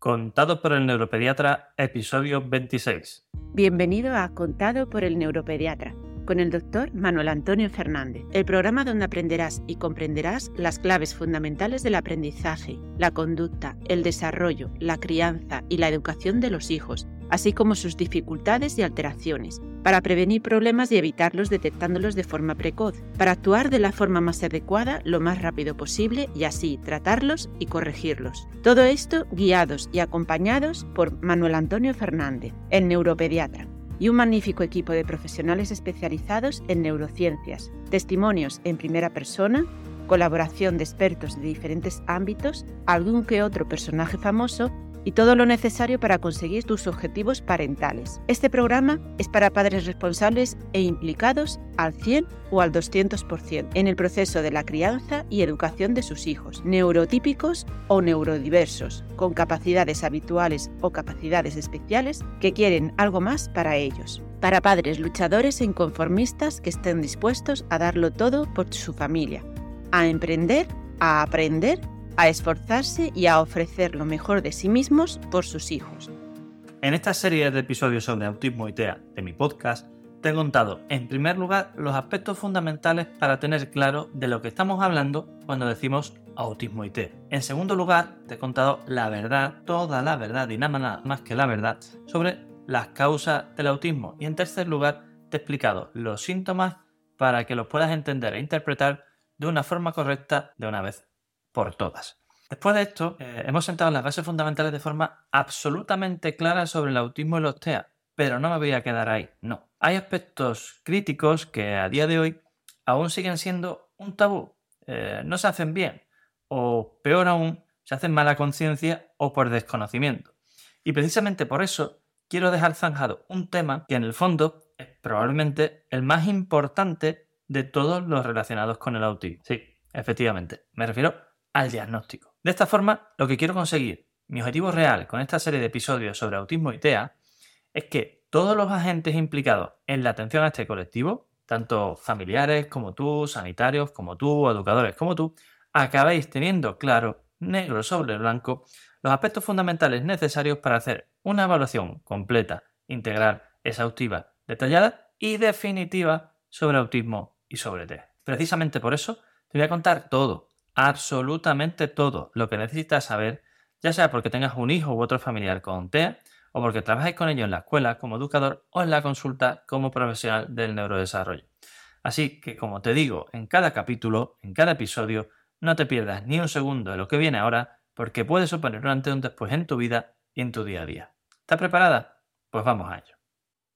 Contado por el neuropediatra, episodio 26. Bienvenido a Contado por el neuropediatra, con el doctor Manuel Antonio Fernández, el programa donde aprenderás y comprenderás las claves fundamentales del aprendizaje, la conducta, el desarrollo, la crianza y la educación de los hijos, así como sus dificultades y alteraciones para prevenir problemas y evitarlos detectándolos de forma precoz, para actuar de la forma más adecuada lo más rápido posible y así tratarlos y corregirlos. Todo esto guiados y acompañados por Manuel Antonio Fernández, el neuropediatra, y un magnífico equipo de profesionales especializados en neurociencias, testimonios en primera persona, colaboración de expertos de diferentes ámbitos, algún que otro personaje famoso y todo lo necesario para conseguir tus objetivos parentales. Este programa es para padres responsables e implicados al 100 o al 200% en el proceso de la crianza y educación de sus hijos, neurotípicos o neurodiversos, con capacidades habituales o capacidades especiales que quieren algo más para ellos. Para padres luchadores e inconformistas que estén dispuestos a darlo todo por su familia, a emprender, a aprender a esforzarse y a ofrecer lo mejor de sí mismos por sus hijos. En esta serie de episodios sobre autismo y TEA de mi podcast, te he contado, en primer lugar, los aspectos fundamentales para tener claro de lo que estamos hablando cuando decimos autismo y TEA. En segundo lugar, te he contado la verdad, toda la verdad y nada más que la verdad, sobre las causas del autismo. Y en tercer lugar, te he explicado los síntomas para que los puedas entender e interpretar de una forma correcta de una vez por todas. Después de esto, eh, hemos sentado las bases fundamentales de forma absolutamente clara sobre el autismo y los TEA, pero no me voy a quedar ahí, no. Hay aspectos críticos que a día de hoy aún siguen siendo un tabú, eh, no se hacen bien, o peor aún, se hacen mala conciencia o por desconocimiento. Y precisamente por eso quiero dejar zanjado un tema que en el fondo es probablemente el más importante de todos los relacionados con el autismo. Sí, efectivamente, me refiero al diagnóstico. De esta forma, lo que quiero conseguir, mi objetivo real con esta serie de episodios sobre autismo y TEA, es que todos los agentes implicados en la atención a este colectivo, tanto familiares como tú, sanitarios como tú, educadores como tú, acabéis teniendo claro, negro sobre blanco, los aspectos fundamentales necesarios para hacer una evaluación completa, integral, exhaustiva, detallada y definitiva sobre autismo y sobre TEA. Precisamente por eso te voy a contar todo, absolutamente todo lo que necesitas saber, ya sea porque tengas un hijo u otro familiar con TEA, o porque trabajes con ello en la escuela como educador o en la consulta como profesional del neurodesarrollo. Así que, como te digo, en cada capítulo, en cada episodio, no te pierdas ni un segundo de lo que viene ahora, porque puede suponer un antes y un después en tu vida y en tu día a día. ¿Estás preparada? Pues vamos a ello.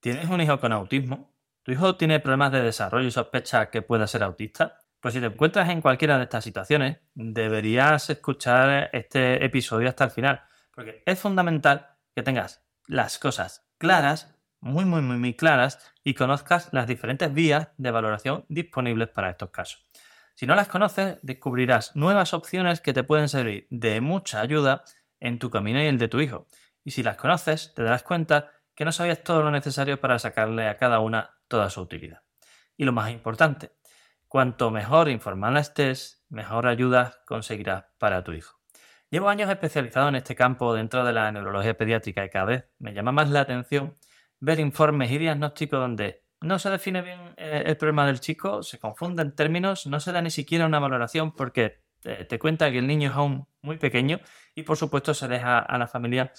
¿Tienes un hijo con autismo? ¿Tu hijo tiene problemas de desarrollo y sospecha que pueda ser autista? Pues si te encuentras en cualquiera de estas situaciones, deberías escuchar este episodio hasta el final, porque es fundamental que tengas las cosas claras, muy, muy, muy, muy claras, y conozcas las diferentes vías de valoración disponibles para estos casos. Si no las conoces, descubrirás nuevas opciones que te pueden servir de mucha ayuda en tu camino y el de tu hijo. Y si las conoces, te darás cuenta que no sabías todo lo necesario para sacarle a cada una toda su utilidad. Y lo más importante, Cuanto mejor informada estés, mejor ayuda conseguirás para tu hijo. Llevo años especializado en este campo dentro de la neurología pediátrica y cada vez me llama más la atención ver informes y diagnósticos donde no se define bien eh, el problema del chico, se confunden términos, no se da ni siquiera una valoración porque eh, te cuenta que el niño es aún muy pequeño y por supuesto se deja a la familia,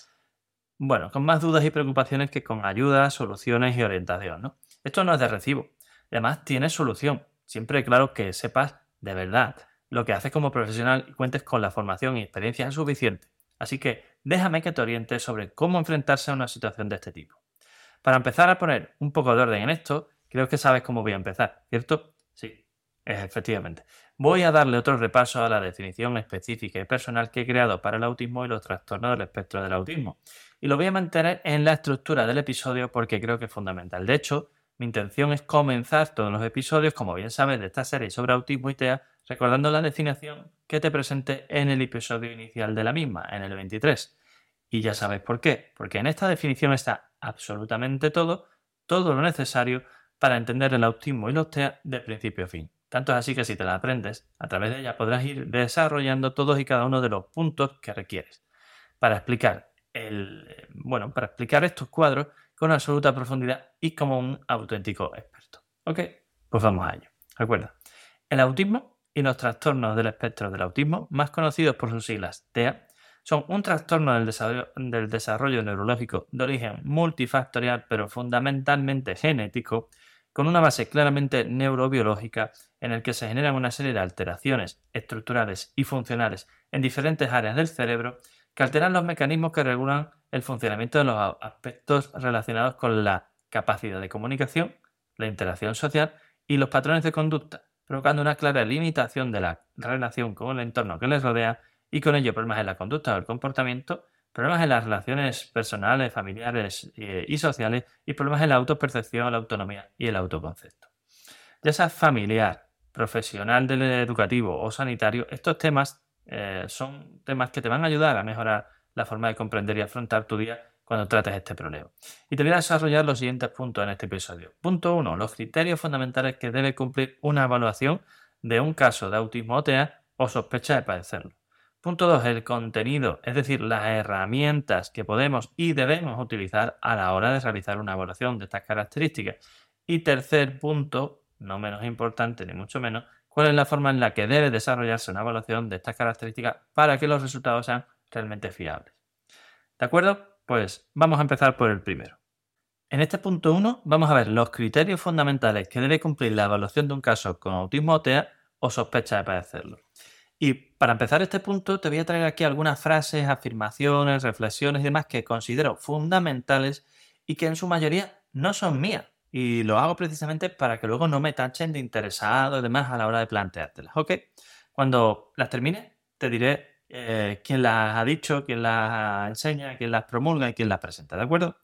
bueno, con más dudas y preocupaciones que con ayudas, soluciones y orientación. Esto no es de recibo. Además tiene solución siempre claro que sepas de verdad lo que haces como profesional y cuentes con la formación y experiencia suficiente. Así que déjame que te oriente sobre cómo enfrentarse a una situación de este tipo. Para empezar a poner un poco de orden en esto, creo que sabes cómo voy a empezar, ¿cierto? Sí, efectivamente. Voy a darle otro repaso a la definición específica y personal que he creado para el autismo y los trastornos del espectro del autismo. Y lo voy a mantener en la estructura del episodio porque creo que es fundamental. De hecho, mi intención es comenzar todos los episodios, como bien sabes, de esta serie sobre autismo y TEA, recordando la definición que te presenté en el episodio inicial de la misma, en el 23. Y ya sabes por qué, porque en esta definición está absolutamente todo, todo lo necesario para entender el autismo y los TEA de principio a fin. Tanto es así que si te la aprendes, a través de ella podrás ir desarrollando todos y cada uno de los puntos que requieres para explicar el, bueno, para explicar estos cuadros con absoluta profundidad y como un auténtico experto. ¿Ok? Pues vamos a ello. Recuerda, el autismo y los trastornos del espectro del autismo, más conocidos por sus siglas TEA, son un trastorno del desarrollo, del desarrollo neurológico de origen multifactorial, pero fundamentalmente genético, con una base claramente neurobiológica en el que se generan una serie de alteraciones estructurales y funcionales en diferentes áreas del cerebro que alteran los mecanismos que regulan el funcionamiento de los aspectos relacionados con la capacidad de comunicación, la interacción social y los patrones de conducta, provocando una clara limitación de la relación con el entorno que les rodea y con ello problemas en la conducta o el comportamiento, problemas en las relaciones personales, familiares eh, y sociales y problemas en la autopercepción, la autonomía y el autoconcepto. Ya sea familiar, profesional del educativo o sanitario, estos temas eh, son temas que te van a ayudar a mejorar la forma de comprender y afrontar tu día cuando trates este problema. Y te voy a desarrollar los siguientes puntos en este episodio. Punto 1. Los criterios fundamentales que debe cumplir una evaluación de un caso de autismo o TEA o sospecha de padecerlo. Punto 2. El contenido, es decir, las herramientas que podemos y debemos utilizar a la hora de realizar una evaluación de estas características. Y tercer punto, no menos importante ni mucho menos, cuál es la forma en la que debe desarrollarse una evaluación de estas características para que los resultados sean realmente fiables. ¿De acuerdo? Pues vamos a empezar por el primero. En este punto 1 vamos a ver los criterios fundamentales que debe cumplir la evaluación de un caso con autismo o TEA o sospecha de padecerlo. Y para empezar este punto te voy a traer aquí algunas frases, afirmaciones, reflexiones y demás que considero fundamentales y que en su mayoría no son mías. Y lo hago precisamente para que luego no me tachen de interesado y demás a la hora de planteártelas. ¿Ok? Cuando las termine, te diré eh, quién las ha dicho, quién las enseña, quién las promulga y quién las presenta. ¿De acuerdo?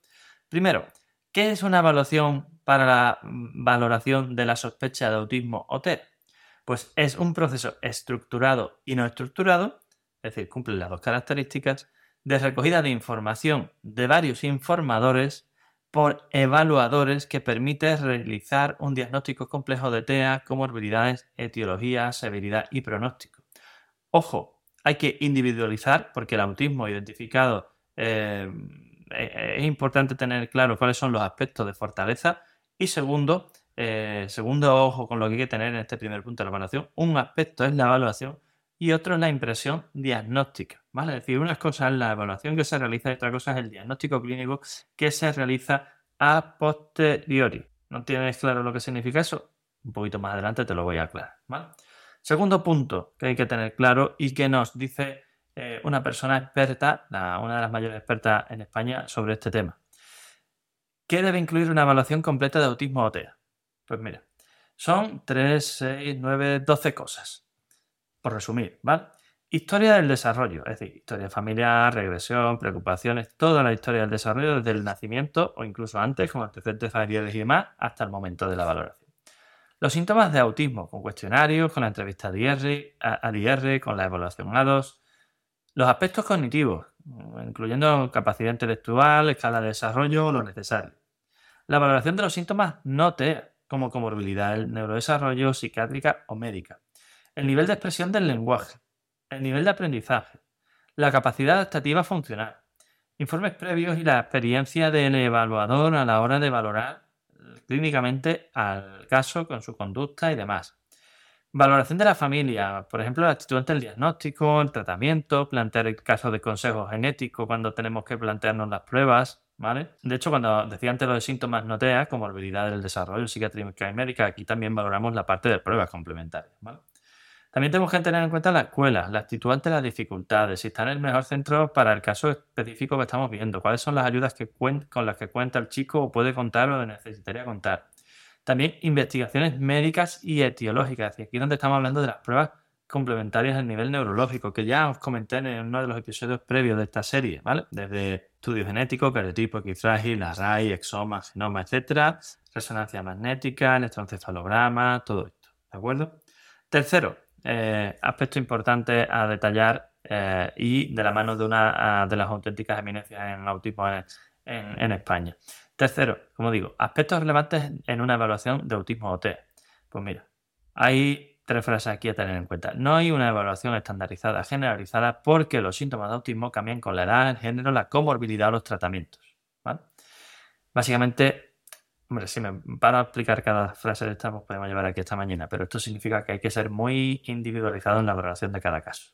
Primero, ¿qué es una evaluación para la valoración de la sospecha de autismo o TED? Pues es un proceso estructurado y no estructurado, es decir, cumple las dos características, de recogida de información de varios informadores por evaluadores que permite realizar un diagnóstico complejo de TEA, comorbilidades, etiología, severidad y pronóstico. Ojo, hay que individualizar porque el autismo identificado eh, eh, es importante tener claro cuáles son los aspectos de fortaleza y segundo, eh, segundo ojo con lo que hay que tener en este primer punto de la evaluación. Un aspecto es la evaluación y otro es la impresión diagnóstica. ¿vale? Es decir, una cosa es la evaluación que se realiza y otra cosa es el diagnóstico clínico que se realiza a posteriori. ¿No tienes claro lo que significa eso? Un poquito más adelante te lo voy a aclarar. Segundo punto que hay que tener claro y que nos dice eh, una persona experta, una de las mayores expertas en España sobre este tema. ¿Qué debe incluir una evaluación completa de autismo o TEA? Pues mira, son 3, 6, 9, 12 cosas. Por resumir, ¿vale? Historia del desarrollo, es decir, historia familiar, regresión, preocupaciones, toda la historia del desarrollo desde el nacimiento o incluso antes, como antecedentes familiares y demás, hasta el momento de la valoración. Los síntomas de autismo, con cuestionarios, con la entrevista al IR, con la evaluación A2. Los aspectos cognitivos, incluyendo capacidad intelectual, escala de desarrollo, lo necesario. La valoración de los síntomas no TEA, como comorbilidad del neurodesarrollo, psiquiátrica o médica. El nivel de expresión del lenguaje, el nivel de aprendizaje, la capacidad adaptativa funcional, informes previos y la experiencia del evaluador a la hora de valorar clínicamente al caso con su conducta y demás. Valoración de la familia, por ejemplo, la actitud ante el diagnóstico, el tratamiento, plantear el caso de consejo genético cuando tenemos que plantearnos las pruebas, de hecho, cuando decía antes lo de síntomas no TEA, como habilidad del desarrollo psiquiátrica y médica, aquí también valoramos la parte de pruebas complementarias, También tenemos que tener en cuenta la escuela, la actitud ante las dificultades, si está en el mejor centro para el caso específico que estamos viendo, cuáles son las ayudas que con las que cuenta el chico o puede contar o necesitaría contar. También investigaciones médicas y etiológicas, y aquí es donde estamos hablando de las pruebas complementarias a nivel neurológico, que ya os comenté en uno de los episodios previos de esta serie, ¿vale? Desde estudio genético, cariotipo, equifrágil, RAI, exoma, genoma, etcétera, resonancia magnética, electroencefalograma, todo esto, ¿de acuerdo? Tercero, eh, aspecto importante a detallar eh, y de la mano de una de las auténticas eminencias en autismo en, España. Tercero, como digo, aspectos relevantes en una evaluación de autismo OT. Pues mira, hay tres frases aquí a tener en cuenta. No hay una evaluación estandarizada generalizada porque los síntomas de autismo cambian con la edad, el género, la comorbilidad o los tratamientos. Básicamente, hombre, si me paro a explicar cada frase de esta, pues podemos llevar aquí esta mañana, pero esto significa que hay que ser muy individualizado en la valoración de cada caso.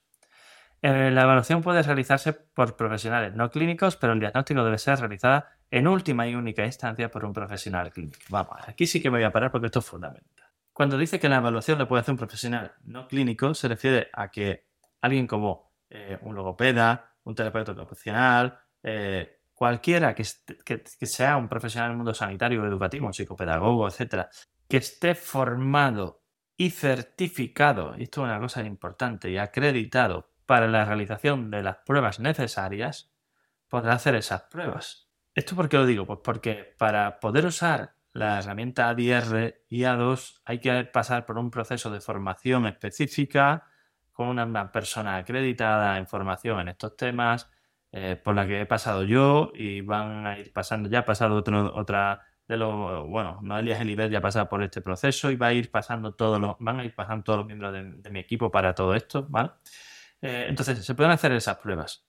Eh, la evaluación puede realizarse por profesionales no clínicos, pero el diagnóstico debe ser realizado en última y única instancia por un profesional clínico. Vamos, aquí sí que me voy a parar porque esto es fundamental. Cuando dice que la evaluación la puede hacer un profesional no clínico, se refiere a que alguien como eh, un logopeda, un terapeuta ocupacional, eh, cualquiera que, sea un profesional del mundo sanitario, educativo, psicopedagogo, etcétera, que esté formado y certificado, y esto es una cosa importante, y acreditado para la realización de las pruebas necesarias, podrá hacer esas pruebas. ¿Esto por qué lo digo? Pues porque para poder usar la herramienta ADR y A2 hay que pasar por un proceso de formación específica con una persona acreditada en formación en estos temas, eh, por la que he pasado yo y van a ir pasando, ya ha pasado otra de los, bueno, Noelia Gelibert ya ha pasado por este proceso y va a ir pasando todos los, van a ir pasando todos los miembros de, mi equipo para todo esto, ¿vale? Eh, entonces, se pueden hacer esas pruebas,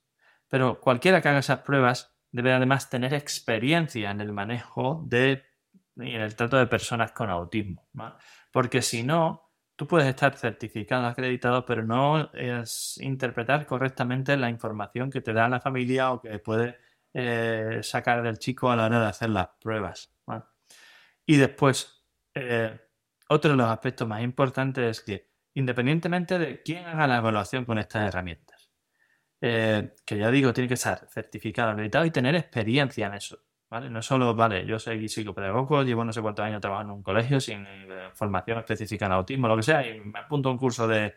pero cualquiera que haga esas pruebas debe además tener experiencia en el manejo de y en el trato de personas con autismo. Porque si no, tú puedes estar certificado, acreditado, pero no es interpretar correctamente la información que te da la familia o que puede eh, sacar del chico a la hora de hacer las pruebas. Y después, eh, otro de los aspectos más importantes es que, independientemente de quién haga la evaluación con estas herramientas, eh, que ya digo, tiene que estar certificado, acreditado y tener experiencia en eso. ¿Vale? No solo, vale, yo soy psicopedagogo, llevo no sé cuántos años trabajando en un colegio sin eh, formación específica en autismo, lo que sea, y me apunto a un curso de,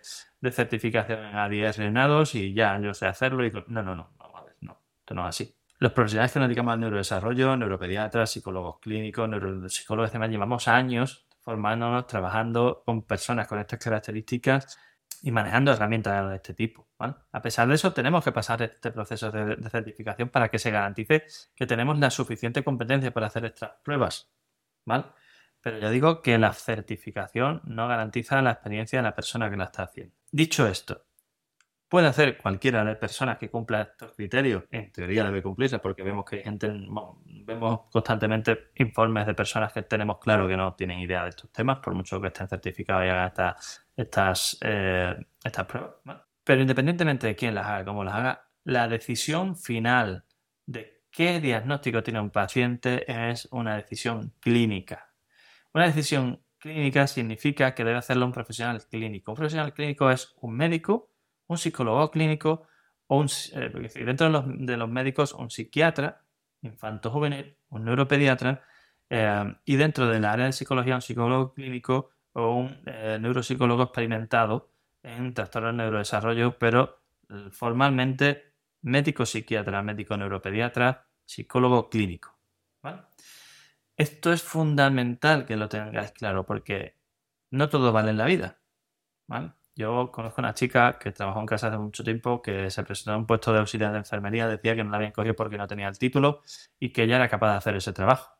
certificación en ADS en A2 y ya yo sé hacerlo y... No, no, no, no, no, esto no es así. Los profesionales que nos dedicamos al neurodesarrollo, neuropediatras, psicólogos clínicos, neuropsicólogos, demás, llevamos años formándonos, trabajando con personas con estas características y manejando herramientas de este tipo. A pesar de eso, tenemos que pasar este proceso de, certificación para que se garantice que tenemos la suficiente competencia para hacer estas pruebas. ¿vale? Pero ya digo que la certificación no garantiza la experiencia de la persona que la está haciendo. Dicho esto, puede hacer cualquiera de las personas que cumpla estos criterios, en teoría debe cumplirse porque vemos que hay gente, vemos constantemente informes de personas que tenemos claro que no tienen idea de estos temas, por mucho que estén certificados y hagan estas, eh, estas pruebas. Pero independientemente de quién las haga, cómo las haga, la decisión final de qué diagnóstico tiene un paciente es una decisión clínica. Una decisión clínica significa que debe hacerlo un profesional clínico. Un profesional clínico es un médico un psicólogo clínico o un, eh, dentro de los, médicos un psiquiatra infanto juvenil, un neuropediatra eh, y dentro del área de psicología un psicólogo clínico o un eh, neuropsicólogo experimentado en trastornos de neurodesarrollo, pero formalmente médico psiquiatra, médico neuropediatra, psicólogo clínico. Esto es fundamental que lo tengáis claro porque no todo vale en la vida. ¿vale? Yo conozco una chica que trabajó en casa hace mucho tiempo, que se presentó en un puesto de auxiliar de enfermería, decía que no la habían cogido porque no tenía el título y que ella era capaz de hacer ese trabajo.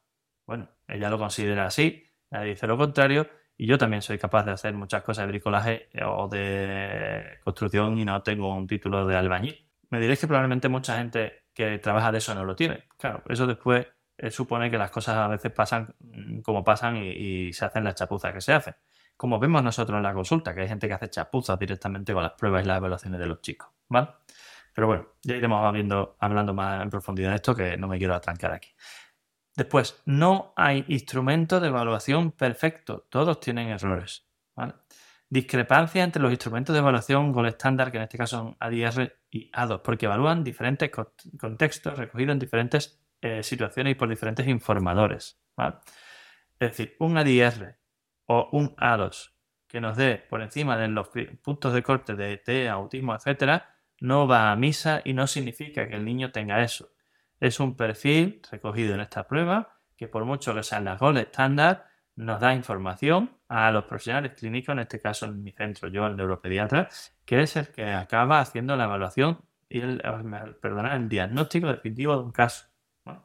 Bueno, ella lo considera así, nadie dice lo contrario, y yo también soy capaz de hacer muchas cosas de bricolaje o de construcción y no tengo un título de albañil. Me diréis que probablemente mucha gente que trabaja de eso no lo tiene. Claro, eso después eh, supone que las cosas a veces pasan mm, como pasan y, y se hacen las chapuzas que se hacen como vemos nosotros en la consulta, que hay gente que hace chapuzas directamente con las pruebas y las evaluaciones de los chicos, ¿vale? Pero bueno, ya iremos hablando más en profundidad de esto, que no me quiero atrancar aquí. Después, no hay instrumento de evaluación perfecto, todos tienen errores. Discrepancia entre los instrumentos de evaluación con estándar, que en este caso son ADR y A2, porque evalúan diferentes contextos recogidos en diferentes eh, situaciones y por diferentes informadores. ¿vale? Es decir, un ADR o un A2 que nos dé por encima de los puntos de corte de T, autismo, etcétera, no va a misa y no significa que el niño tenga eso. Es un perfil recogido en esta prueba que por mucho que sean las gold estándar, nos da información a los profesionales clínicos, en este caso en mi centro, yo, el neuropediatra, que es el que acaba haciendo la evaluación y el, perdona, el diagnóstico definitivo de un caso. en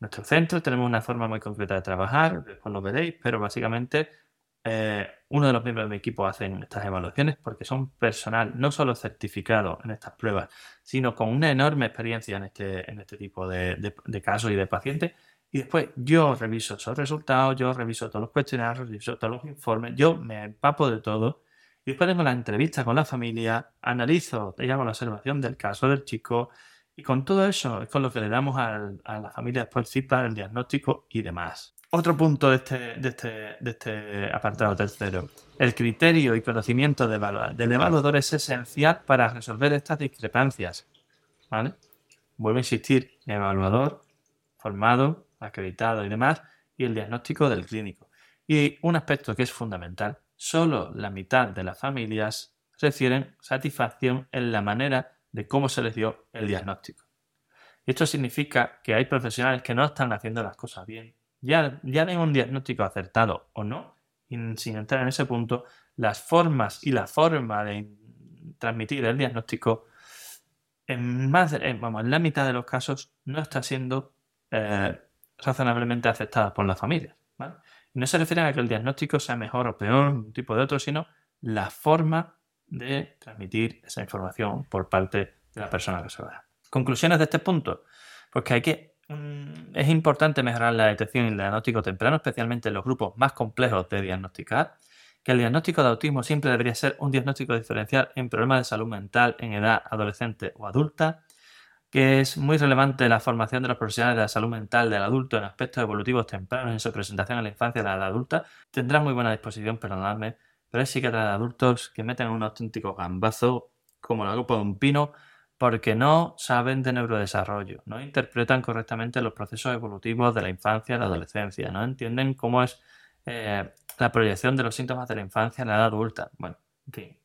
nuestro centro tenemos una forma muy concreta de trabajar, después lo veréis, pero básicamente eh, uno de los miembros de mi equipo hacen estas evaluaciones porque son personal no solo certificado en estas pruebas, sino con una enorme experiencia en este, este tipo de, casos y de pacientes. Y después yo reviso esos resultados, yo reviso todos los cuestionarios, reviso todos los informes, yo me empapo de todo. Y después tengo la entrevista con la familia, analizo, llamo la observación del caso del chico, y con todo eso es con lo que le damos a la familia después el el diagnóstico y demás. Otro punto de este, de este, de este apartado tercero. El criterio y conocimiento del evaluador es esencial para resolver estas discrepancias. ¿Vale? Vuelvo a insistir, evaluador, formado, acreditado y demás, y el diagnóstico del clínico. Y un aspecto que es fundamental, solo la mitad de las familias refieren satisfacción en la manera de cómo se les dio el diagnóstico. Y esto significa que hay profesionales que no están haciendo las cosas bien ya, ya den un diagnóstico acertado o no, sin entrar en ese punto, las formas y la forma de transmitir el diagnóstico en, más vamos, en la mitad de los casos no está siendo eh, razonablemente aceptada por las familias. Y no se refiere a que el diagnóstico sea mejor o peor, un tipo de otro, sino la forma de transmitir esa información por parte de la persona que se va. Conclusiones de este punto. Pues que hay que es importante mejorar la detección y el diagnóstico temprano, especialmente en los grupos más complejos de diagnosticar, que el diagnóstico de autismo siempre debería ser un diagnóstico diferencial en problemas de salud mental en edad adolescente o adulta, que es muy relevante la formación de los profesionales de la salud mental del adulto en aspectos evolutivos tempranos en su presentación en la infancia de la edad adulta. Tendrá muy buena disposición, perdonadme, pero hay psiquiatras de adultos que meten un auténtico gambazo como la copa de un pino porque no saben de neurodesarrollo, no interpretan correctamente los procesos evolutivos de la infancia y la adolescencia, no entienden cómo es eh, la proyección de los síntomas de la infancia en la edad adulta. Bueno, en fin,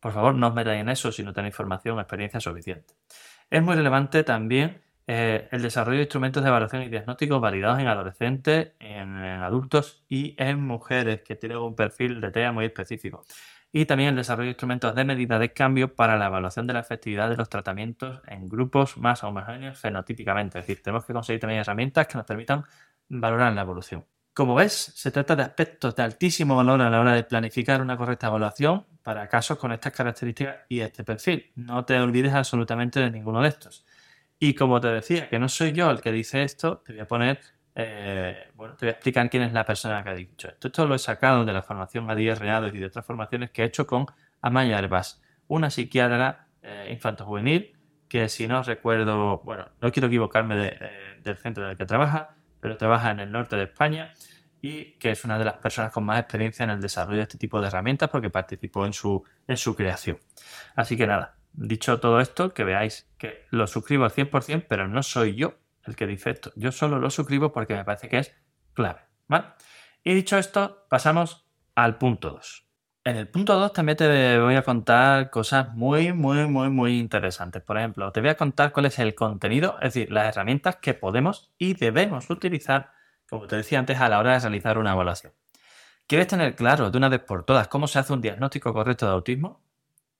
por favor no os metáis en eso si no tenéis información o experiencia suficiente. Es muy relevante también eh, el desarrollo de instrumentos de evaluación y diagnóstico validados en adolescentes, en, en adultos y en mujeres que tienen un perfil de TEA muy específico y también el desarrollo de instrumentos de medida de cambio para la evaluación de la efectividad de los tratamientos en grupos más homogéneos fenotípicamente. Es decir, tenemos que conseguir también herramientas que nos permitan valorar la evolución. Como ves, se trata de aspectos de altísimo valor a la hora de planificar una correcta evaluación para casos con estas características y este perfil. No te olvides absolutamente de ninguno de estos. Y como te decía, que no soy yo el que dice esto, te voy a poner eh, bueno, te voy a explicar quién es la persona que ha dicho esto. Esto lo he sacado de la formación a 10 reales y de otras formaciones que he hecho con Amaya Herbas, una psiquiatra eh, infanto-juvenil que si no recuerdo, bueno, no quiero equivocarme eh, del centro en el que trabaja, pero trabaja en el norte de España y que es una de las personas con más experiencia en el desarrollo de este tipo de herramientas porque participó en su, en su creación. Así que nada, dicho todo esto, que veáis que lo suscribo al 100%, pero no soy yo el que dice esto. Yo solo lo suscribo porque me parece que es clave. ¿vale? Y dicho esto, pasamos al punto 2. En el punto 2 también te voy a contar cosas muy, muy, muy, muy interesantes. Por ejemplo, te voy a contar cuál es el contenido, es decir, las herramientas que podemos y debemos utilizar, como te decía antes, a la hora de realizar una evaluación. ¿Quieres tener claro de una vez por todas cómo se hace un diagnóstico correcto de autismo?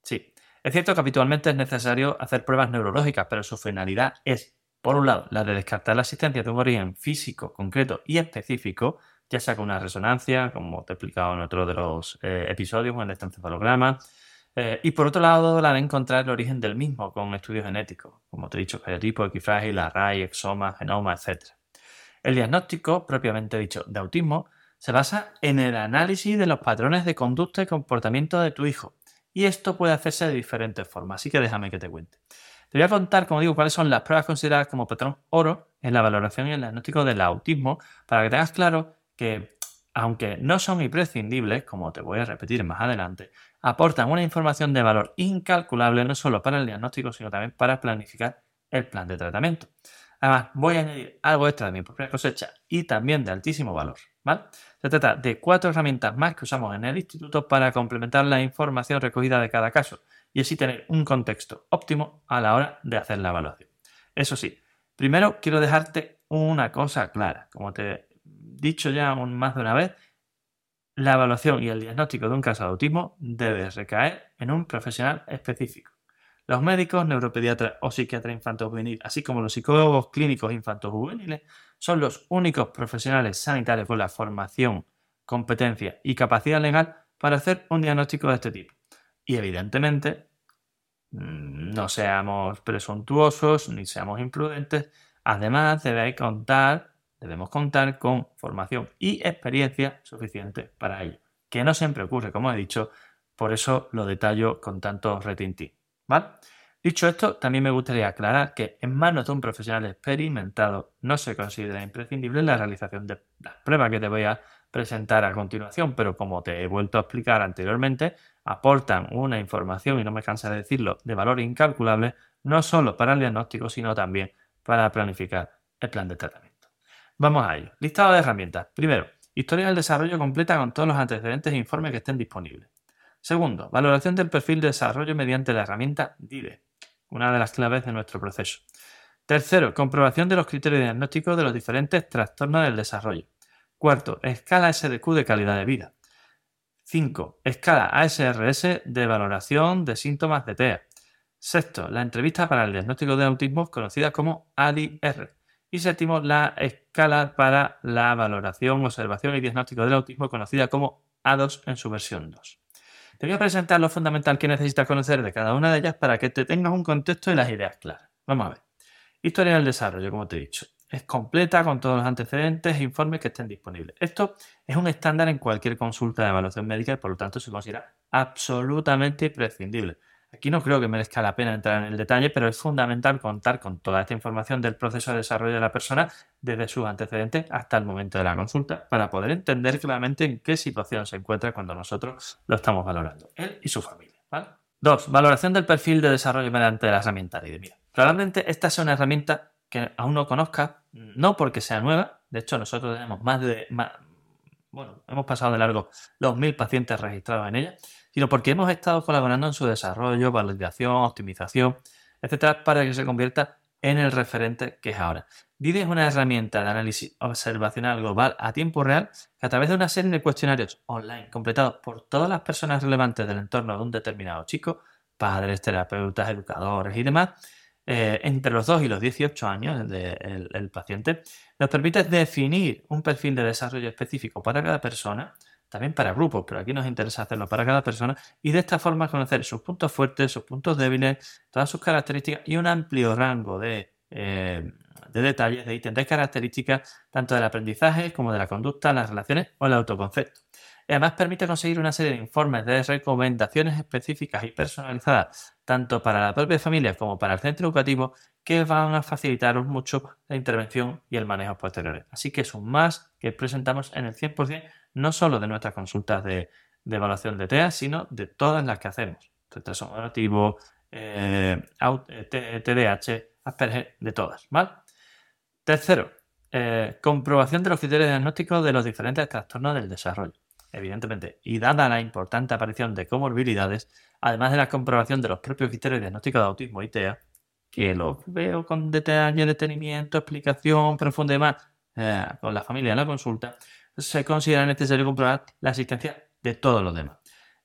Sí. Es cierto que habitualmente es necesario hacer pruebas neurológicas, pero su finalidad es por un lado, la de descartar la existencia de un origen físico, concreto y específico, ya sea con una resonancia, como te he explicado en otro de los eh, episodios, con el encefalograma. Eh, y por otro lado, la de encontrar el origen del mismo con estudios genéticos, como te he dicho, cariotipo, equifrágil, array, exoma, genoma, etc. El diagnóstico, propiamente dicho, de autismo, se basa en el análisis de los patrones de conducta y comportamiento de tu hijo. Y esto puede hacerse de diferentes formas, así que déjame que te cuente. Te voy a contar, como digo, cuáles son las pruebas consideradas como patrón oro en la valoración y el diagnóstico del autismo, para que tengas claro que, aunque no son imprescindibles, como te voy a repetir más adelante, aportan una información de valor incalculable no solo para el diagnóstico, sino también para planificar el plan de tratamiento. Además, voy a añadir algo extra de mi propia cosecha y también de altísimo valor. ¿vale? Se trata de cuatro herramientas más que usamos en el instituto para complementar la información recogida de cada caso y así tener un contexto óptimo a la hora de hacer la evaluación. Eso sí, primero quiero dejarte una cosa clara. Como te he dicho ya más de una vez, la evaluación y el diagnóstico de un caso de autismo debe recaer en un profesional específico. Los médicos, neuropediatras o psiquiatras infanto-juvenil, así como los psicólogos clínicos infanto-juveniles, son los únicos profesionales sanitarios con la formación competencia y capacidad legal para hacer un diagnóstico de este tipo. Y evidentemente, no seamos presuntuosos ni seamos imprudentes. Además, debéis contar, debemos contar con formación y experiencia suficiente para ello. Que no siempre ocurre, como he dicho, por eso lo detallo con tanto retintín. ¿Vale? Dicho esto, también me gustaría aclarar que en manos de un profesional experimentado no se considera imprescindible la realización de las pruebas que te voy a presentar a continuación, pero como te he vuelto a explicar anteriormente, aportan una información, y no me cansa de decirlo, de valor incalculable, no solo para el diagnóstico, sino también para planificar el plan de tratamiento. Vamos a ello. Listado de herramientas. Primero, historia del desarrollo completa con todos los antecedentes e informes que estén disponibles. Segundo, valoración del perfil de desarrollo mediante la herramienta DIDE una de las claves de nuestro proceso. Tercero, comprobación de los criterios diagnósticos de los diferentes trastornos del desarrollo. Cuarto, escala SDQ de calidad de vida. 5. Escala ASRS de valoración de síntomas de TEA. Sexto, la entrevista para el diagnóstico de autismo conocida como ADIR. Y séptimo, la escala para la valoración, observación y diagnóstico del autismo conocida como A2 en su versión 2. Te voy a presentar lo fundamental que necesitas conocer de cada una de ellas para que te tengas un contexto y las ideas claras. Vamos a ver. Historia del desarrollo, como te he dicho. Es completa con todos los antecedentes e informes que estén disponibles. Esto es un estándar en cualquier consulta de evaluación médica y por lo tanto se considera absolutamente imprescindible. Aquí no creo que merezca la pena entrar en el detalle, pero es fundamental contar con toda esta información del proceso de desarrollo de la persona desde sus antecedentes hasta el momento de la consulta para poder entender claramente en qué situación se encuentra cuando nosotros lo estamos valorando, él y su familia. Dos, valoración del perfil de desarrollo mediante la herramienta de Mira, probablemente esta sea una herramienta que aún no conozca, no porque sea nueva, de hecho nosotros tenemos más de, bueno, hemos pasado de largo los mil pacientes registrados en ella, sino porque hemos estado colaborando en su desarrollo, validación, optimización, etcétera, para que se convierta en el referente que es ahora. DIDE es una herramienta de análisis observacional global a tiempo real que a través de una serie de cuestionarios online completados por todas las personas relevantes del entorno de un determinado chico, padres, terapeutas, educadores y demás, eh, entre los 2 y los 18 años del paciente, nos permite definir un perfil de desarrollo específico para cada persona también para grupos, pero aquí nos interesa hacerlo para cada persona y de esta forma conocer sus puntos fuertes, sus puntos débiles, todas sus características y un amplio rango de, eh, de detalles, de ítems, de características, tanto del aprendizaje como de la conducta, las relaciones o el autoconcepto. Además permite conseguir una serie de informes de recomendaciones específicas y personalizadas, tanto para la propia familia como para el centro educativo, que van a facilitaros mucho la intervención y el manejo posteriores. Así que es un más que presentamos en el 100% no solo de nuestras consultas de, evaluación de TEA, sino de todas las que hacemos. Retraso moderativo, eh, TDAH, eh, Asperger, de todas. ¿vale? Tercero, eh, comprobación de los criterios diagnósticos de los diferentes trastornos del desarrollo. Evidentemente, y dada la importante aparición de comorbilidades, además de la comprobación de los propios criterios diagnósticos de autismo y TEA, que los veo con detalle, detenimiento, explicación profunda y más con la familia en la consulta, se considera necesario comprobar la existencia de todos los demás.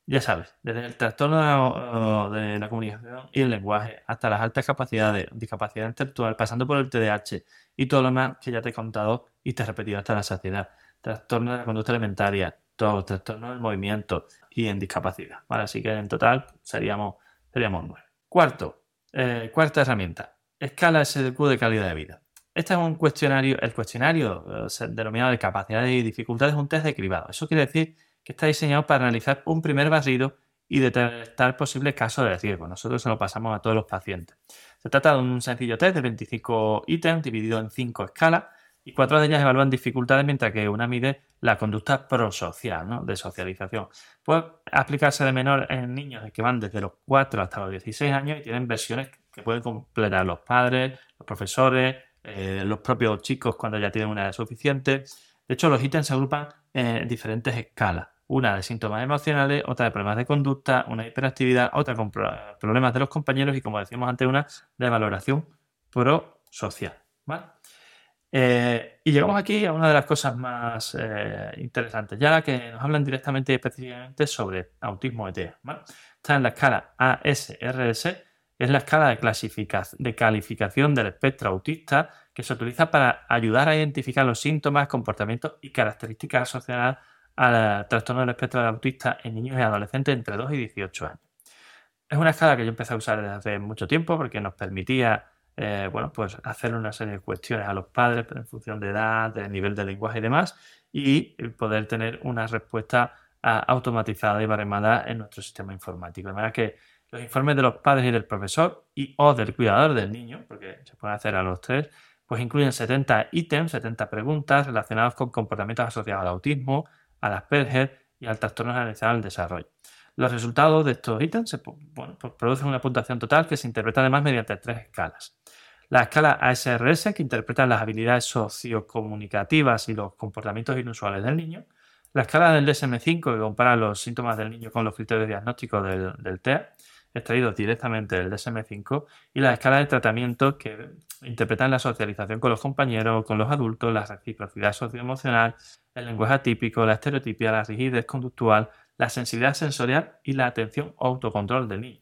Ya sabes, desde el trastorno de la comunicación y el lenguaje hasta las altas capacidades, discapacidad intelectual, pasando por el TDAH y todo lo demás que ya te he contado y te he repetido hasta la saciedad. Trastorno de la conducta alimentaria, todo, trastorno del movimiento y en discapacidad. Así que en total seríamos, seríamos nueve. Cuarto, eh, cuarta herramienta, escala SDQ de calidad de vida. Este es un cuestionario, el cuestionario eh, denominado de capacidades y dificultades es un test de cribado. Eso quiere decir que está diseñado para analizar un primer barrido y detectar posibles casos de riesgo. Nosotros se lo pasamos a todos los pacientes. Se trata de un sencillo test de 25 ítems dividido en 5 escalas y cuatro de ellas evalúan dificultades mientras que una mide la conducta prosocial, ¿no? de socialización. Puede aplicarse de menor en niños que van desde los 4 hasta los 16 años y tienen versiones que pueden completar los padres, los profesores, eh, los propios chicos cuando ya tienen una edad suficiente. De hecho, los ítems se agrupan en diferentes escalas. Una de síntomas emocionales, otra de problemas de conducta, una de hiperactividad, otra con problemas de los compañeros y, como decíamos antes, una de valoración prosocial. ¿vale? Eh, y llegamos aquí a una de las cosas más eh, interesantes, ya que nos hablan directamente y específicamente sobre autismo ETA. Está en la escala ASRS es la escala de, de calificación del espectro autista que se utiliza para ayudar a identificar los síntomas, comportamientos y características asociadas al trastorno del espectro autista en niños y adolescentes entre 2 y 18 años. Es una escala que yo empecé a usar desde hace mucho tiempo porque nos permitía eh, bueno, pues hacer una serie de cuestiones a los padres en función de edad, de nivel de lenguaje y demás, y poder tener una respuesta ah, automatizada y baremada en nuestro sistema informático. De manera que los informes de los padres y del profesor y o del cuidador del niño, porque se puede hacer a los tres, pues incluyen 70 ítems, 70 preguntas relacionados con comportamientos asociados al autismo, al Asperger y al trastorno generalizado del desarrollo. Los resultados de estos ítems pues producen una puntuación total que se interpreta además mediante tres escalas. La escala ASRS, que interpreta las habilidades sociocomunicativas y los comportamientos inusuales del niño. La escala del DSM5, que compara los síntomas del niño con los criterios diagnósticos del, del TEA extraídos directamente del DSM5 y la escala de tratamiento que interpretan la socialización con los compañeros, con los adultos, la reciprocidad socioemocional, el lenguaje atípico, la estereotipia, la rigidez conductual, la sensibilidad sensorial y la atención o autocontrol del niño.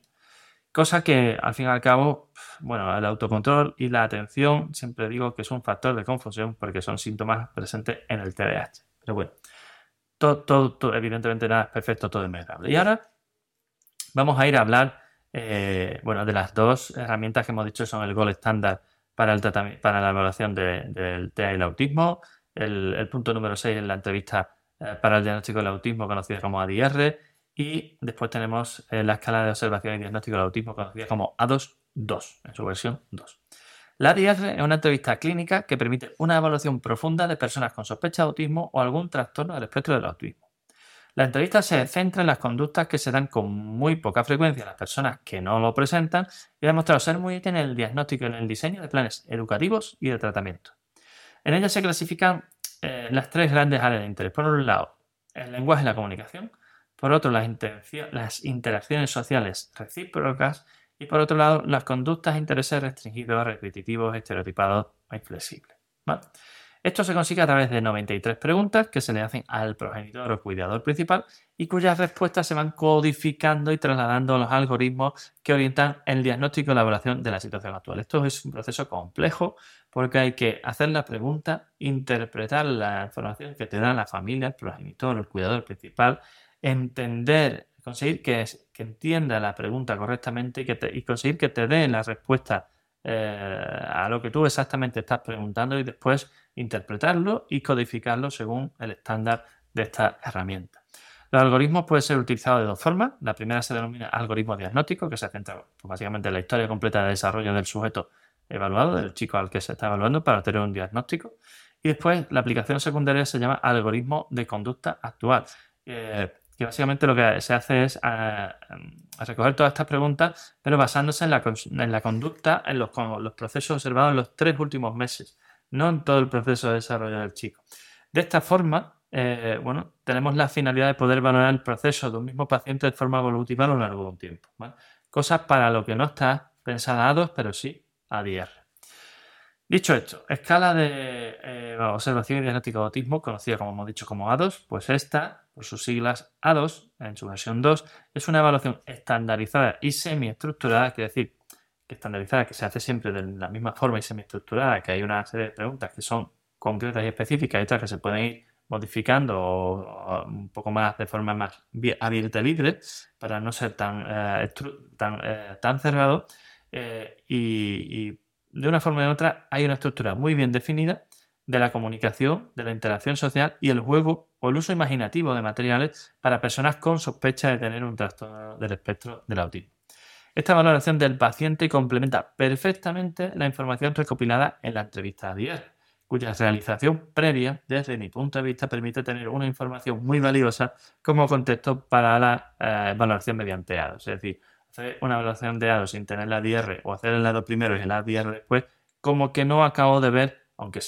Cosa que al fin y al cabo, bueno, el autocontrol y la atención siempre digo que es un factor de confusión porque son síntomas presentes en el TDAH. Pero bueno, todo, evidentemente nada es perfecto, todo es mejorable. Y ahora vamos a ir a hablar eh, bueno, de las dos herramientas que hemos dicho son el gol estándar para, el para la evaluación del TEA y el autismo. El, punto número 6 es la entrevista eh, para el diagnóstico del autismo conocida como ADR. Y después tenemos eh, la escala de observación y diagnóstico del autismo conocida como A2-2 en su versión 2. La ADR es una entrevista clínica que permite una evaluación profunda de personas con sospecha de autismo o algún trastorno del espectro del autismo. La entrevista se centra en las conductas que se dan con muy poca frecuencia a las personas que no lo presentan y ha demostrado ser muy útil en el diagnóstico y en el diseño de planes educativos y de tratamiento. En ella se clasifican eh, las tres grandes áreas de interés. Por un lado, el lenguaje y la comunicación. Por otro, las, las interacciones sociales recíprocas. Y por otro lado, las conductas e intereses restringidos, repetitivos, estereotipados o inflexibles. Esto se consigue a través de 93 preguntas que se le hacen al progenitor o cuidador principal y cuyas respuestas se van codificando y trasladando a los algoritmos que orientan el diagnóstico y la evaluación de la situación actual. Esto es un proceso complejo porque hay que hacer la pregunta, interpretar la información que te da la familia, el progenitor, el cuidador principal, entender, conseguir que, entienda la pregunta correctamente y, conseguir que te dé la respuesta eh, a lo que tú exactamente estás preguntando y después interpretarlo y codificarlo según el estándar de esta herramienta. Los algoritmos pueden ser utilizados de dos formas. La primera se denomina algoritmo diagnóstico, que se centra básicamente en la historia completa de desarrollo del sujeto evaluado, del chico al que se está evaluando para tener un diagnóstico. Y después la aplicación secundaria se llama algoritmo de conducta actual. Eh, que básicamente lo que se hace es eh, recoger todas estas preguntas, pero basándose en la, conducta, en los, procesos observados en los tres últimos meses, no en todo el proceso de desarrollo del chico. De esta forma, eh, bueno, tenemos la finalidad de poder valorar el proceso de un mismo paciente de forma evolutiva a lo largo de un tiempo. Cosas para lo que no está pensada a dos, pero sí a 10. Dicho esto, escala de eh, observación y diagnóstico de autismo, conocida como hemos dicho como A2, pues esta, por sus siglas A2, en su versión 2, es una evaluación estandarizada y semiestructurada, quiere decir que estandarizada, que se hace siempre de la misma forma y semiestructurada, que hay una serie de preguntas que son concretas y específicas y otras que se pueden ir modificando un poco más de forma más abierta y libre para no ser tan, eh, eh, tan cerrado y de una forma u otra hay una estructura muy bien definida de la comunicación, de la interacción social y el juego o el uso imaginativo de materiales para personas con sospecha de tener un trastorno del espectro del autismo. Esta valoración del paciente complementa perfectamente la información recopilada en la entrevista a diario, cuya realización previa, desde mi punto de vista, permite tener una información muy valiosa como contexto para la eh, valoración mediante dados. Es decir, hacer una evaluación de dados sin tener la DR o hacer el lado primero y el ADR después, como que no acabo de ver, aunque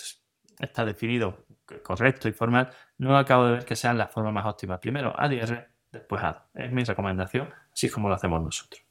está definido correcto y formal, no acabo de ver que sean las formas más óptimas. Primero ADR, después ADO. Es mi recomendación, así es como lo hacemos nosotros.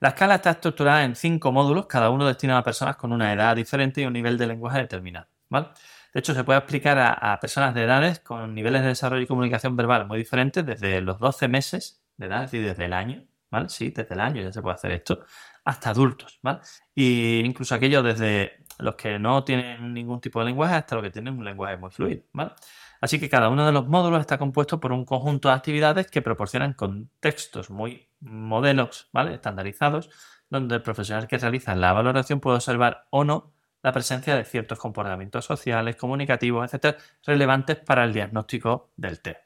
La escala está estructurada en cinco módulos, cada uno destinado a personas con una edad diferente y un nivel de lenguaje determinado. De hecho, se puede aplicar a, a, personas de edades con niveles de desarrollo y comunicación verbal muy diferentes, desde los 12 meses de edad, desde el año, ¿vale? Sí, desde el año ya se puede hacer esto, hasta adultos, ¿vale? Y incluso aquellos desde los que no tienen ningún tipo de lenguaje hasta los que tienen un lenguaje muy fluido, ¿vale? Así que cada uno de los módulos está compuesto por un conjunto de actividades que proporcionan contextos muy modelos, ¿vale? Estandarizados, donde el profesional que realiza la valoración puede observar o no la presencia de ciertos comportamientos sociales, comunicativos, etcétera, relevantes para el diagnóstico del T.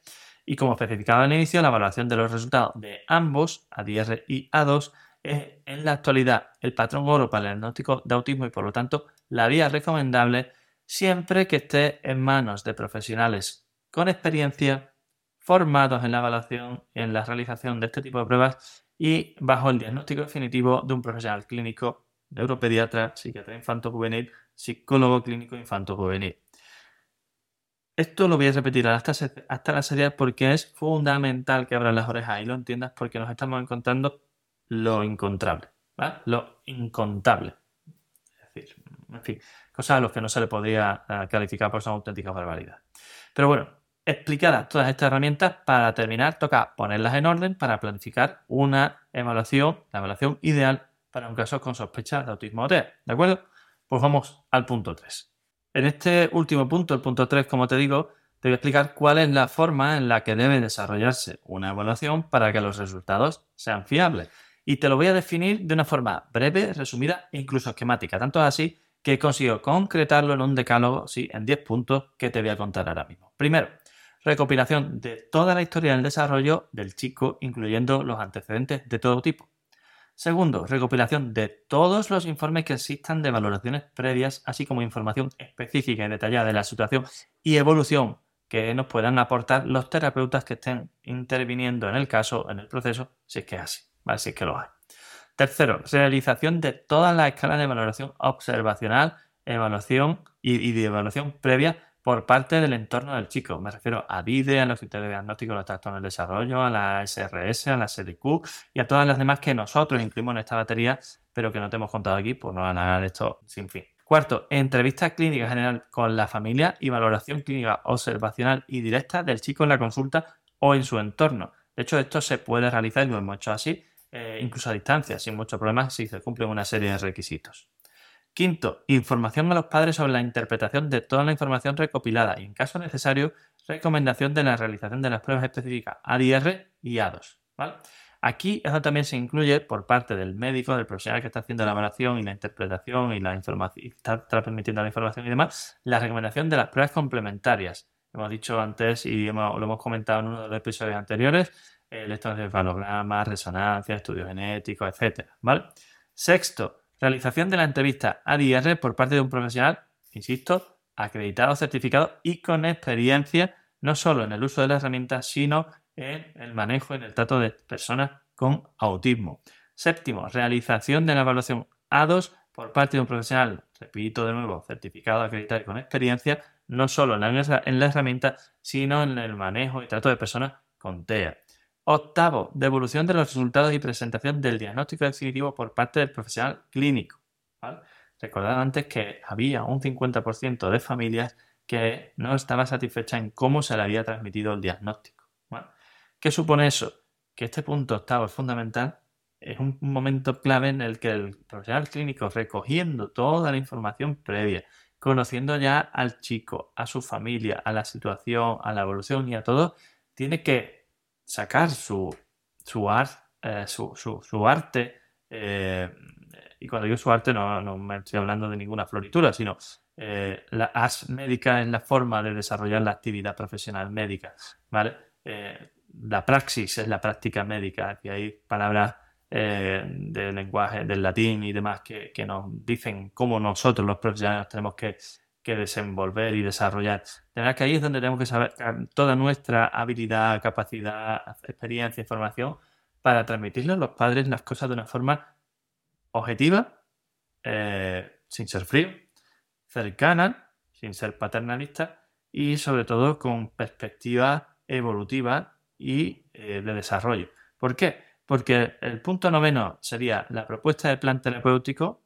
Y como especificado al inicio, la evaluación de los resultados de ambos, ADR y A2, es en la actualidad el patrón oro para el diagnóstico de autismo y por lo tanto la vía recomendable siempre que esté en manos de profesionales con experiencia, formados en la evaluación y en la realización de este tipo de pruebas y bajo el diagnóstico definitivo de un profesional clínico, neuropediatra, psiquiatra infanto-juvenil, psicólogo clínico infanto-juvenil. Esto lo voy a repetir hasta, la serie porque es fundamental que abras las orejas y lo entiendas porque nos estamos encontrando lo incontrable, ¿vale? Lo incontable. Es decir, en fin, cosas a las que no se le podría eh, calificar por son auténticas barbaridades. Pero bueno, explicadas todas estas herramientas, para terminar toca ponerlas en orden para planificar una evaluación, la evaluación ideal para un caso con sospecha de autismo TEA. ¿De acuerdo? Pues vamos al punto 3. En este último punto, el punto 3, como te digo, te voy a explicar cuál es la forma en la que debe desarrollarse una evaluación para que los resultados sean fiables. Y te lo voy a definir de una forma breve, resumida e incluso esquemática. Tanto así que consigo concretarlo en un decálogo, sí, en 10 puntos que te voy a contar ahora mismo. Primero, recopilación de toda la historia del desarrollo del chico, incluyendo los antecedentes de todo tipo. Segundo, recopilación de todos los informes que existan de valoraciones previas, así como información específica y detallada de la situación y evolución que nos puedan aportar los terapeutas que estén interviniendo en el caso, en el proceso, si es que es así, si es que lo hay. Tercero, realización de todas las escalas de valoración observacional, evaluación y, de evaluación previa por parte del entorno del chico. Me refiero a DIDE, a los criterios de diagnóstico de los trastornos del desarrollo, a la SRS, a la SDQ y a todas las demás que nosotros incluimos en esta batería, pero que no te hemos contado aquí, pues no van a dar esto sin fin. Cuarto, entrevista clínica general con la familia y valoración clínica observacional y directa del chico en la consulta o en su entorno. De hecho, esto se puede realizar y lo hemos hecho así, eh, incluso a distancia, sin muchos problemas, si se cumplen una serie de requisitos. Quinto, información a los padres sobre la interpretación de toda la información recopilada y, en caso necesario, recomendación de la realización de las pruebas específicas ADR y A2. Aquí eso también se incluye por parte del médico, del profesional que está haciendo la evaluación y la interpretación y la información, está transmitiendo la información y demás, la recomendación de las pruebas complementarias. Hemos dicho antes y lo hemos comentado en uno de los episodios anteriores, el electroencefalograma, resonancia, estudios genéticos, etc. ¿vale? Sexto, Realización de la entrevista ADR por parte de un profesional, insisto, acreditado, certificado y con experiencia no solo en el uso de la herramienta, sino en el manejo en el trato de personas con autismo. Séptimo, realización de la evaluación A2 por parte de un profesional, repito de nuevo, certificado, acreditado y con experiencia, no solo en la, en la herramienta, sino en el manejo y trato de personas con TEA. Octavo, devolución de los resultados y presentación del diagnóstico definitivo por parte del profesional clínico. Recordad antes que había un 50% de familias que no estaba satisfecha en cómo se le había transmitido el diagnóstico. ¿Qué supone eso? Que este punto octavo es fundamental, es un momento clave en el que el profesional clínico, recogiendo toda la información previa, conociendo ya al chico, a su familia, a la situación, a la evolución y a todo, tiene que sacar su, su, eh, su, arte, eh, y cuando digo su arte no, no, me estoy hablando de ninguna floritura, sino eh, la as médica es la forma de desarrollar la actividad profesional médica, ¿vale? la praxis es la práctica médica, y hay palabras del lenguaje del latín y demás que, que, nos dicen cómo nosotros los profesionales tenemos que que desenvolver y desarrollar. De que ahí es donde tenemos que saber toda nuestra habilidad, capacidad, experiencia, información para transmitirle a los padres las cosas de una forma objetiva, eh, sin ser frío, cercana, sin ser paternalista y sobre todo con perspectiva evolutiva y eh, de desarrollo. ¿Por qué? Porque el punto noveno sería la propuesta de plan terapéutico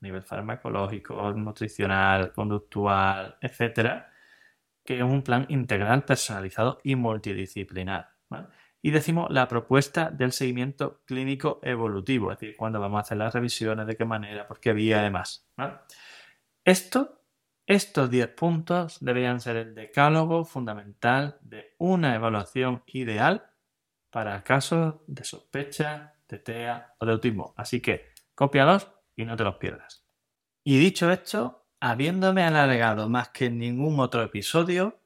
nivel farmacológico, nutricional, conductual, etcétera, que es un plan integral, personalizado y multidisciplinar. y decimos la propuesta del seguimiento clínico evolutivo, es decir, cuándo vamos a hacer las revisiones, de qué manera, por qué vía, además. Esto, estos 10 puntos deberían ser el decálogo fundamental de una evaluación ideal para casos de sospecha de TEA o de autismo. Así que cópialos y no te los pierdas. Y dicho esto, habiéndome alargado más que en ningún otro episodio,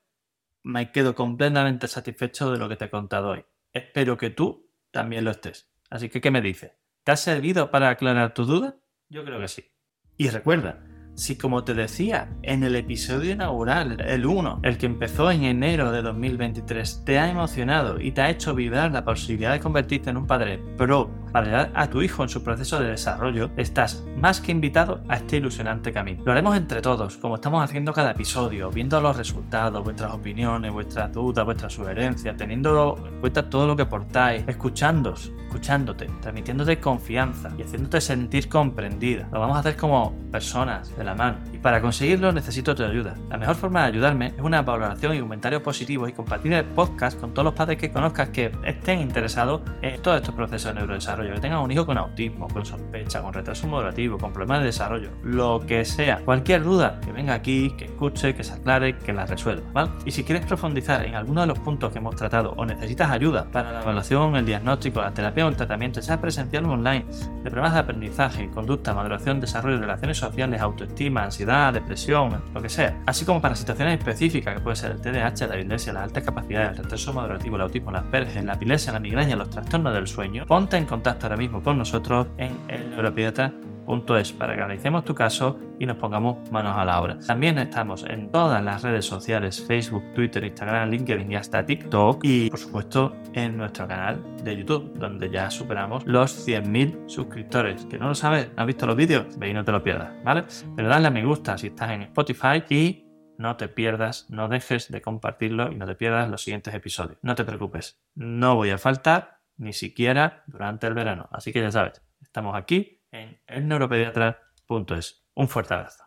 me quedo completamente satisfecho de lo que te he contado hoy. Espero que tú también lo estés. Así que, ¿qué me dices? ¿Te ha servido para aclarar tus dudas? Yo creo que sí. Y recuerda, si como te decía en el episodio inaugural, el 1, el que empezó en enero de 2023, te ha emocionado y te ha hecho vibrar la posibilidad de convertirte en un padre pro para ayudar a tu hijo en su proceso de desarrollo, estás más que invitado a este ilusionante camino. Lo haremos entre todos, como estamos haciendo cada episodio, viendo los resultados, vuestras opiniones, vuestras dudas, vuestras sugerencias, teniendo en cuenta todo lo que portáis, escuchándos, escuchándote, transmitiéndote confianza y haciéndote sentir comprendida. Lo vamos a hacer como personas de la mano. Y para conseguirlo necesito tu ayuda. La mejor forma de ayudarme es una valoración y comentarios positivos y compartir el podcast con todos los padres que conozcas que estén interesados en todos estos procesos de neurodesarrollo, que tengan un hijo con autismo, con sospecha, con retraso moderativo, con problemas de desarrollo, lo que sea. Cualquier duda que venga aquí, que escuche, que se aclare, que la resuelva. ¿vale? Y si quieres profundizar en alguno de los puntos que hemos tratado o necesitas ayuda para la evaluación, el diagnóstico, la terapia o el tratamiento, sea presencial o online, de problemas de aprendizaje, conducta, maduración, desarrollo, relaciones sociales, autoestima, ansiedad, depresión, lo que sea, así como para situaciones específicas que puede ser el TDAH, la dislexia, las altas capacidades, el retraso moderativo, el autismo, las Asperger, la epilepsia, la migraña, los trastornos del sueño, ponte en contacto ahora mismo con nosotros en el para que analicemos tu caso y nos pongamos manos a la obra. También estamos en todas las redes sociales, Facebook, Twitter, Instagram, LinkedIn y hasta TikTok y por supuesto en nuestro canal de YouTube donde ya superamos los 100.000 suscriptores. Que no lo sabes, ¿no has visto los vídeos? Ve y no te lo pierdas, ¿vale? Pero dale a me gusta si estás en Spotify y no te pierdas, no dejes de compartirlo y no te pierdas los siguientes episodios. No te preocupes, no voy a faltar ni siquiera durante el verano. Así que ya sabes, estamos aquí en elneuropediatra.es. Un fuerte abrazo.